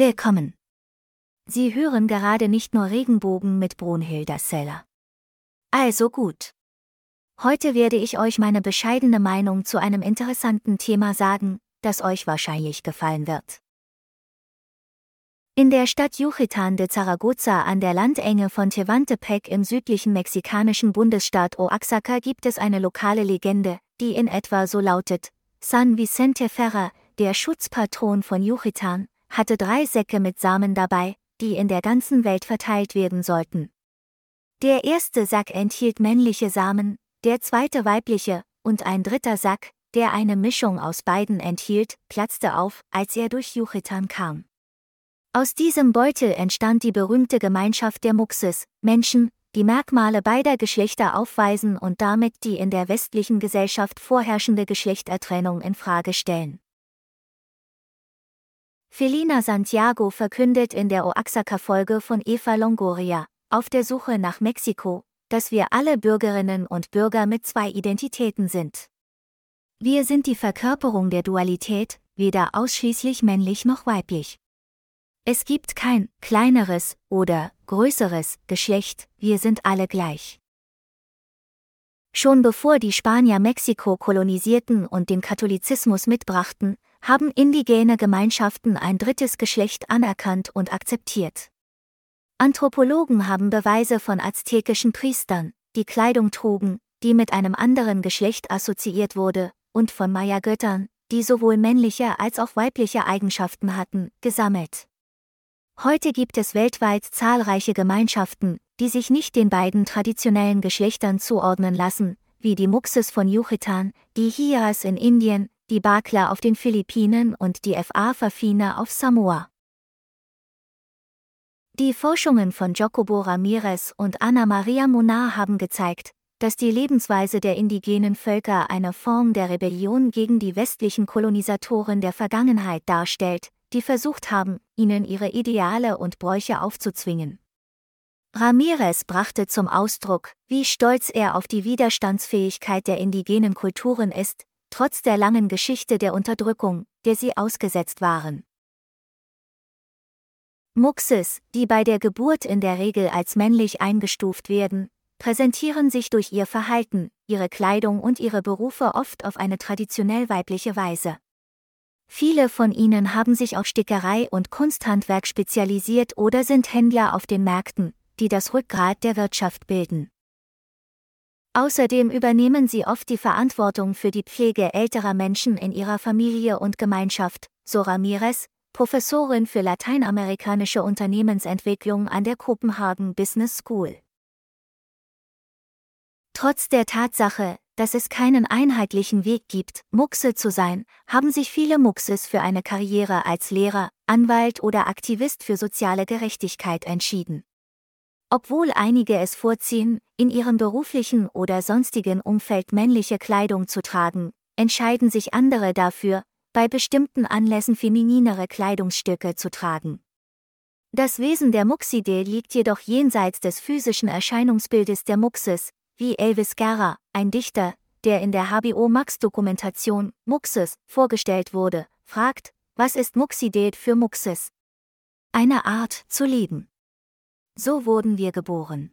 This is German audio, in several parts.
Willkommen. Sie hören gerade nicht nur Regenbogen mit Brunhilda Seller. Also gut. Heute werde ich euch meine bescheidene Meinung zu einem interessanten Thema sagen, das euch wahrscheinlich gefallen wird. In der Stadt Yucatán de Zaragoza an der Landenge von Tehuantepec im südlichen mexikanischen Bundesstaat Oaxaca gibt es eine lokale Legende, die in etwa so lautet: San Vicente Ferrer, der Schutzpatron von Yucatán, hatte drei Säcke mit Samen dabei, die in der ganzen Welt verteilt werden sollten. Der erste Sack enthielt männliche Samen, der zweite weibliche, und ein dritter Sack, der eine Mischung aus beiden enthielt, platzte auf, als er durch Yucatan kam. Aus diesem Beutel entstand die berühmte Gemeinschaft der Muxes, Menschen, die Merkmale beider Geschlechter aufweisen und damit die in der westlichen Gesellschaft vorherrschende Geschlechtertrennung in Frage stellen. Felina Santiago verkündet in der Oaxaca-Folge von Eva Longoria, auf der Suche nach Mexiko, dass wir alle Bürgerinnen und Bürger mit zwei Identitäten sind. Wir sind die Verkörperung der Dualität, weder ausschließlich männlich noch weiblich. Es gibt kein kleineres oder größeres Geschlecht, wir sind alle gleich. Schon bevor die Spanier Mexiko kolonisierten und den Katholizismus mitbrachten, haben indigene Gemeinschaften ein drittes Geschlecht anerkannt und akzeptiert. Anthropologen haben Beweise von aztekischen Priestern, die Kleidung trugen, die mit einem anderen Geschlecht assoziiert wurde, und von Maya-Göttern, die sowohl männliche als auch weibliche Eigenschaften hatten, gesammelt. Heute gibt es weltweit zahlreiche Gemeinschaften, die sich nicht den beiden traditionellen Geschlechtern zuordnen lassen, wie die Muxes von Yucatan, die Hias in Indien, die Bakla auf den Philippinen und die FA Fafine auf Samoa. Die Forschungen von Jacobo Ramirez und Ana Maria Monar haben gezeigt, dass die Lebensweise der indigenen Völker eine Form der Rebellion gegen die westlichen Kolonisatoren der Vergangenheit darstellt, die versucht haben, ihnen ihre Ideale und Bräuche aufzuzwingen. Ramirez brachte zum Ausdruck, wie stolz er auf die Widerstandsfähigkeit der indigenen Kulturen ist, trotz der langen Geschichte der Unterdrückung, der sie ausgesetzt waren. Muxes, die bei der Geburt in der Regel als männlich eingestuft werden, präsentieren sich durch ihr Verhalten, ihre Kleidung und ihre Berufe oft auf eine traditionell weibliche Weise. Viele von ihnen haben sich auf Stickerei und Kunsthandwerk spezialisiert oder sind Händler auf den Märkten, die das Rückgrat der Wirtschaft bilden. Außerdem übernehmen sie oft die Verantwortung für die Pflege älterer Menschen in ihrer Familie und Gemeinschaft, so Ramirez, Professorin für lateinamerikanische Unternehmensentwicklung an der Copenhagen Business School. Trotz der Tatsache, dass es keinen einheitlichen Weg gibt, Muxe zu sein, haben sich viele Muxes für eine Karriere als Lehrer, Anwalt oder Aktivist für soziale Gerechtigkeit entschieden. Obwohl einige es vorziehen, in ihrem beruflichen oder sonstigen Umfeld männliche Kleidung zu tragen, entscheiden sich andere dafür, bei bestimmten Anlässen femininere Kleidungsstücke zu tragen. Das Wesen der Muxide liegt jedoch jenseits des physischen Erscheinungsbildes der Muxes, wie Elvis Guerra, ein Dichter, der in der HBO Max Dokumentation Muxes vorgestellt wurde, fragt, was ist Muxidet für Muxes? Eine Art zu leben. So wurden wir geboren.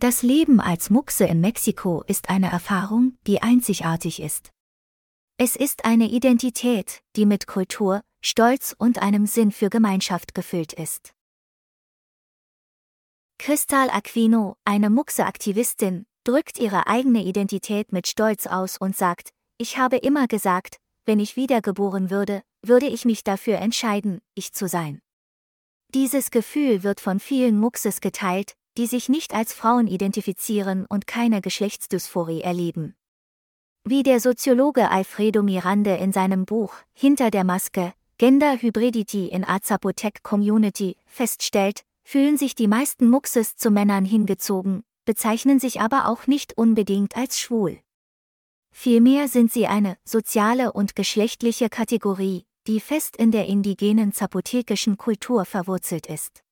Das Leben als Muxe in Mexiko ist eine Erfahrung, die einzigartig ist. Es ist eine Identität, die mit Kultur, Stolz und einem Sinn für Gemeinschaft gefüllt ist. Crystal Aquino, eine Muxe-Aktivistin, drückt ihre eigene Identität mit Stolz aus und sagt, ich habe immer gesagt, wenn ich wiedergeboren würde, würde ich mich dafür entscheiden, ich zu sein. Dieses Gefühl wird von vielen Muxes geteilt, die sich nicht als Frauen identifizieren und keine Geschlechtsdysphorie erleben. Wie der Soziologe Alfredo Mirande in seinem Buch Hinter der Maske Gender Hybridity in a Zapotec Community feststellt, fühlen sich die meisten Muxes zu Männern hingezogen, bezeichnen sich aber auch nicht unbedingt als schwul. Vielmehr sind sie eine soziale und geschlechtliche Kategorie, die fest in der indigenen zapotekischen Kultur verwurzelt ist.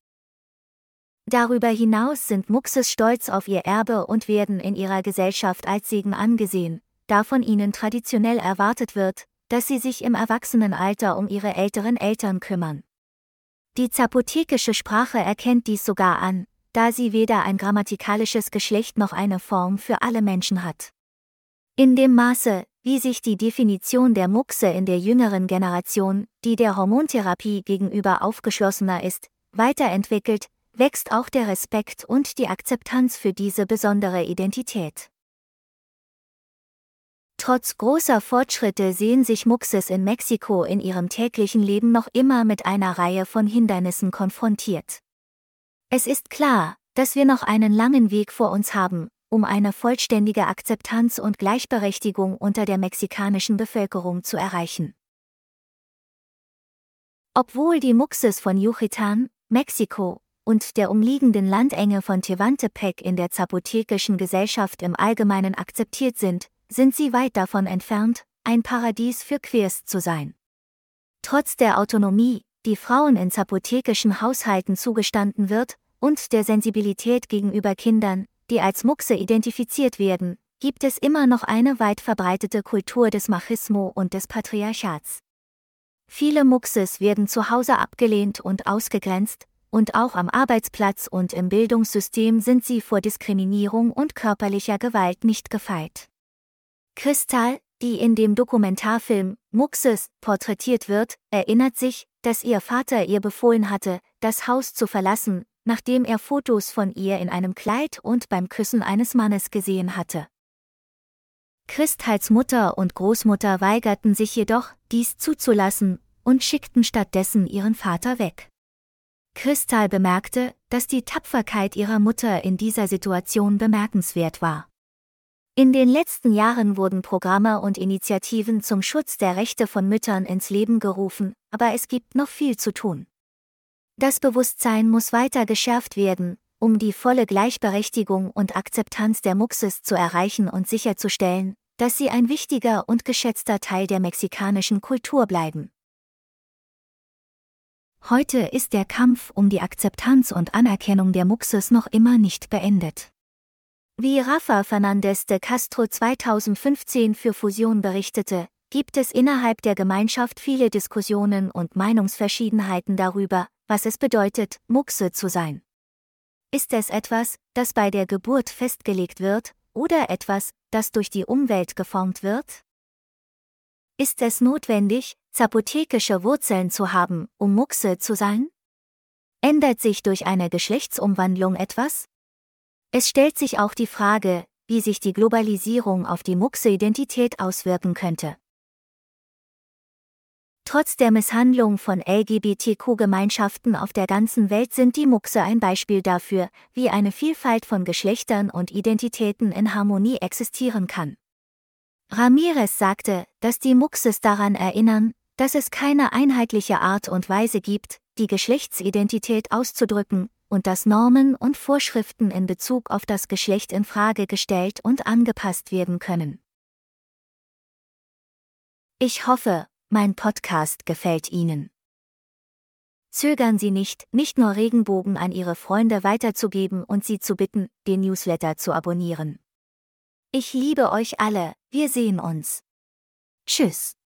Darüber hinaus sind Muxes stolz auf ihr Erbe und werden in ihrer Gesellschaft als Segen angesehen, da von ihnen traditionell erwartet wird, dass sie sich im Erwachsenenalter um ihre älteren Eltern kümmern. Die zapotekische Sprache erkennt dies sogar an, da sie weder ein grammatikalisches Geschlecht noch eine Form für alle Menschen hat. In dem Maße, wie sich die Definition der Muxe in der jüngeren Generation, die der Hormontherapie gegenüber aufgeschlossener ist, weiterentwickelt, wächst auch der Respekt und die Akzeptanz für diese besondere Identität. Trotz großer Fortschritte sehen sich Muxes in Mexiko in ihrem täglichen Leben noch immer mit einer Reihe von Hindernissen konfrontiert. Es ist klar, dass wir noch einen langen Weg vor uns haben, um eine vollständige Akzeptanz und Gleichberechtigung unter der mexikanischen Bevölkerung zu erreichen. Obwohl die Muxes von Yucatan, Mexiko, und der umliegenden Landenge von Tevantepec in der zapotekischen Gesellschaft im Allgemeinen akzeptiert sind, sind sie weit davon entfernt, ein Paradies für Queers zu sein. Trotz der Autonomie, die Frauen in zapotekischen Haushalten zugestanden wird, und der Sensibilität gegenüber Kindern, die als Muxe identifiziert werden, gibt es immer noch eine weit verbreitete Kultur des Machismo und des Patriarchats. Viele Muxes werden zu Hause abgelehnt und ausgegrenzt, und auch am Arbeitsplatz und im Bildungssystem sind sie vor Diskriminierung und körperlicher Gewalt nicht gefeit. Kristall, die in dem Dokumentarfilm Muxes porträtiert wird, erinnert sich, dass ihr Vater ihr befohlen hatte, das Haus zu verlassen, nachdem er Fotos von ihr in einem Kleid und beim Küssen eines Mannes gesehen hatte. Christals Mutter und Großmutter weigerten sich jedoch, dies zuzulassen, und schickten stattdessen ihren Vater weg. Kristal bemerkte, dass die Tapferkeit ihrer Mutter in dieser Situation bemerkenswert war. In den letzten Jahren wurden Programme und Initiativen zum Schutz der Rechte von Müttern ins Leben gerufen, aber es gibt noch viel zu tun. Das Bewusstsein muss weiter geschärft werden, um die volle Gleichberechtigung und Akzeptanz der Muxes zu erreichen und sicherzustellen, dass sie ein wichtiger und geschätzter Teil der mexikanischen Kultur bleiben. Heute ist der Kampf um die Akzeptanz und Anerkennung der Muxes noch immer nicht beendet. Wie Rafa Fernandez de Castro 2015 für Fusion berichtete, gibt es innerhalb der Gemeinschaft viele Diskussionen und Meinungsverschiedenheiten darüber, was es bedeutet, Muxe zu sein. Ist es etwas, das bei der Geburt festgelegt wird, oder etwas, das durch die Umwelt geformt wird? Ist es notwendig, zapotekische Wurzeln zu haben, um Muxe zu sein? Ändert sich durch eine Geschlechtsumwandlung etwas? Es stellt sich auch die Frage, wie sich die Globalisierung auf die Muxe-Identität auswirken könnte. Trotz der Misshandlung von LGBTQ-Gemeinschaften auf der ganzen Welt sind die Muxe ein Beispiel dafür, wie eine Vielfalt von Geschlechtern und Identitäten in Harmonie existieren kann. Ramirez sagte, dass die Muxes daran erinnern, dass es keine einheitliche Art und Weise gibt, die Geschlechtsidentität auszudrücken, und dass Normen und Vorschriften in Bezug auf das Geschlecht in Frage gestellt und angepasst werden können. Ich hoffe, mein Podcast gefällt Ihnen. Zögern Sie nicht, nicht nur Regenbogen an Ihre Freunde weiterzugeben und sie zu bitten, den Newsletter zu abonnieren. Ich liebe euch alle, wir sehen uns. Tschüss.